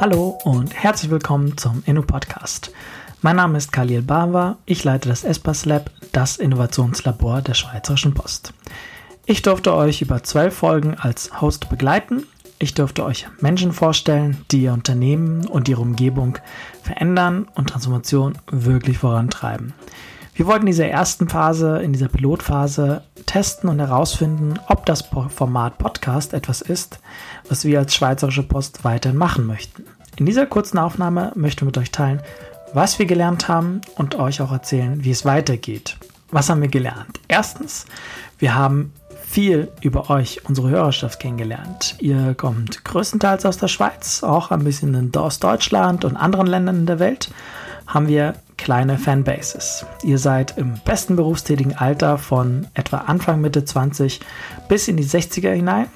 Hallo und herzlich willkommen zum Inno Podcast. Mein Name ist Khalil Bava, ich leite das Espas Lab, das Innovationslabor der Schweizerischen Post. Ich durfte euch über zwölf Folgen als Host begleiten. Ich durfte euch Menschen vorstellen, die ihr Unternehmen und ihre Umgebung verändern und Transformation wirklich vorantreiben. Wir wollten in dieser ersten Phase, in dieser Pilotphase testen und herausfinden, ob das Format Podcast etwas ist, was wir als Schweizerische Post weiterhin machen möchten. In dieser kurzen Aufnahme möchten wir mit euch teilen, was wir gelernt haben und euch auch erzählen, wie es weitergeht. Was haben wir gelernt? Erstens, wir haben viel über euch, unsere Hörerschaft, kennengelernt. Ihr kommt größtenteils aus der Schweiz, auch ein bisschen aus Deutschland und anderen Ländern in der Welt haben wir kleine Fanbases. Ihr seid im besten berufstätigen Alter von etwa Anfang Mitte 20 bis in die 60er hinein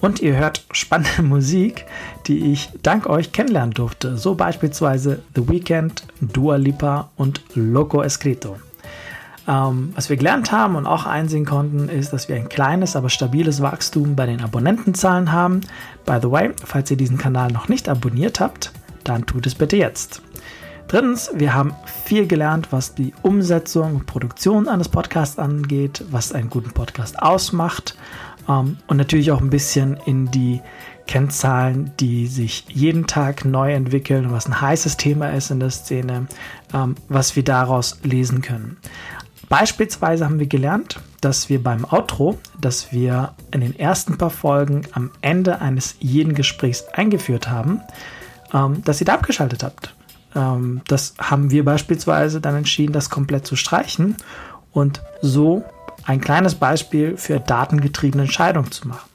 und ihr hört spannende Musik, die ich dank euch kennenlernen durfte. So beispielsweise The Weeknd, Dua Lipa und Loco Escrito. Ähm, was wir gelernt haben und auch einsehen konnten, ist, dass wir ein kleines, aber stabiles Wachstum bei den Abonnentenzahlen haben. By the way, falls ihr diesen Kanal noch nicht abonniert habt, dann tut es bitte jetzt. Drittens, wir haben viel gelernt, was die Umsetzung und Produktion eines Podcasts angeht, was einen guten Podcast ausmacht ähm, und natürlich auch ein bisschen in die Kennzahlen, die sich jeden Tag neu entwickeln, was ein heißes Thema ist in der Szene, ähm, was wir daraus lesen können. Beispielsweise haben wir gelernt, dass wir beim Outro, das wir in den ersten paar Folgen am Ende eines jeden Gesprächs eingeführt haben, ähm, dass ihr da abgeschaltet habt. Ähm, das haben wir beispielsweise dann entschieden, das komplett zu streichen und so ein kleines Beispiel für datengetriebene Entscheidungen zu machen.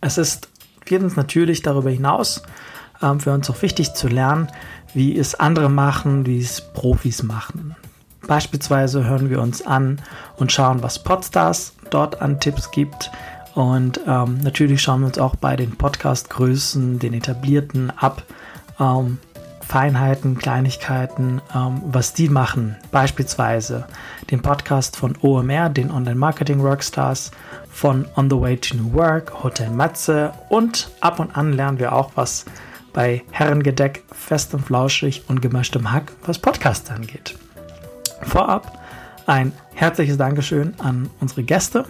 Es ist viertens natürlich darüber hinaus ähm, für uns auch wichtig zu lernen, wie es andere machen, wie es Profis machen. Beispielsweise hören wir uns an und schauen, was Podstars dort an Tipps gibt. Und ähm, natürlich schauen wir uns auch bei den Podcast-Größen, den etablierten ab, ähm, Feinheiten, Kleinigkeiten, ähm, was die machen. Beispielsweise den Podcast von OMR, den Online Marketing Workstars, von On the Way to New Work, Hotel Matze und ab und an lernen wir auch was bei Herrengedeck, fest und flauschig und gemischtem Hack, was Podcast angeht. Vorab ein herzliches Dankeschön an unsere Gäste,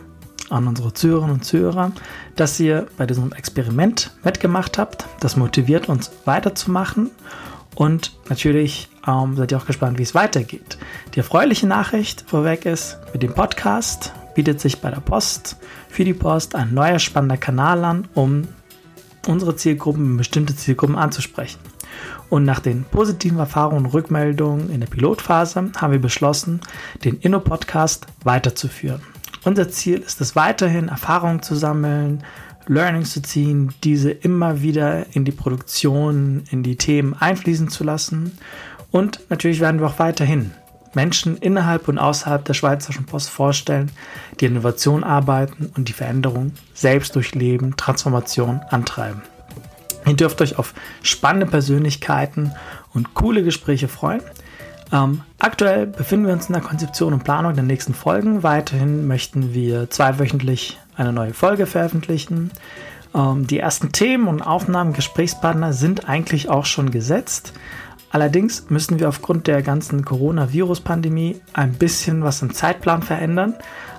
an unsere Zuhörerinnen und Zuhörer, dass ihr bei diesem Experiment mitgemacht habt. Das motiviert uns weiterzumachen und natürlich ähm, seid ihr auch gespannt, wie es weitergeht. Die erfreuliche Nachricht vorweg ist, mit dem Podcast bietet sich bei der Post für die Post ein neuer spannender Kanal an, um unsere Zielgruppen, bestimmte Zielgruppen anzusprechen. Und nach den positiven Erfahrungen und Rückmeldungen in der Pilotphase haben wir beschlossen, den Inno-Podcast weiterzuführen. Unser Ziel ist es weiterhin, Erfahrungen zu sammeln, Learnings zu ziehen, diese immer wieder in die Produktion, in die Themen einfließen zu lassen. Und natürlich werden wir auch weiterhin Menschen innerhalb und außerhalb der Schweizerischen Post vorstellen, die Innovation arbeiten und die Veränderung selbst durchleben, Transformation antreiben. Ihr dürft euch auf spannende Persönlichkeiten und coole Gespräche freuen. Ähm, aktuell befinden wir uns in der Konzeption und Planung der nächsten Folgen. Weiterhin möchten wir zweiwöchentlich eine neue Folge veröffentlichen. Ähm, die ersten Themen und Aufnahmen, Gesprächspartner sind eigentlich auch schon gesetzt. Allerdings müssen wir aufgrund der ganzen Coronavirus-Pandemie ein bisschen was im Zeitplan verändern.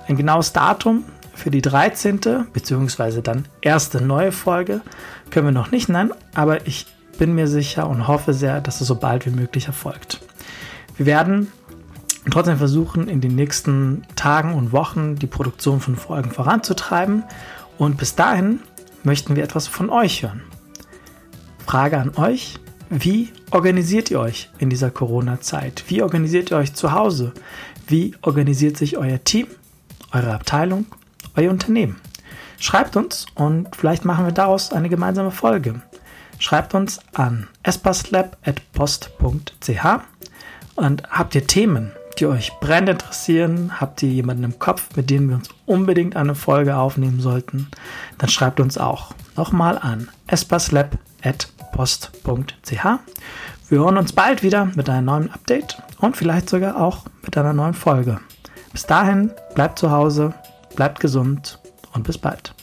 Ein genaues Datum für die 13. bzw. dann erste neue Folge können wir noch nicht nennen, aber ich bin mir sicher und hoffe sehr, dass es so bald wie möglich erfolgt. Wir werden trotzdem versuchen, in den nächsten Tagen und Wochen die Produktion von Folgen voranzutreiben. Und bis dahin möchten wir etwas von euch hören. Frage an euch, wie organisiert ihr euch in dieser Corona-Zeit? Wie organisiert ihr euch zu Hause? Wie organisiert sich euer Team, eure Abteilung, euer Unternehmen? Schreibt uns und vielleicht machen wir daraus eine gemeinsame Folge. Schreibt uns an espaslab.post.ch und habt ihr Themen, die euch brennend interessieren? Habt ihr jemanden im Kopf, mit dem wir uns unbedingt eine Folge aufnehmen sollten? Dann schreibt uns auch nochmal an espaslab.post.ch. Wir hören uns bald wieder mit einem neuen Update und vielleicht sogar auch mit einer neuen Folge. Bis dahin, bleibt zu Hause, bleibt gesund und bis bald.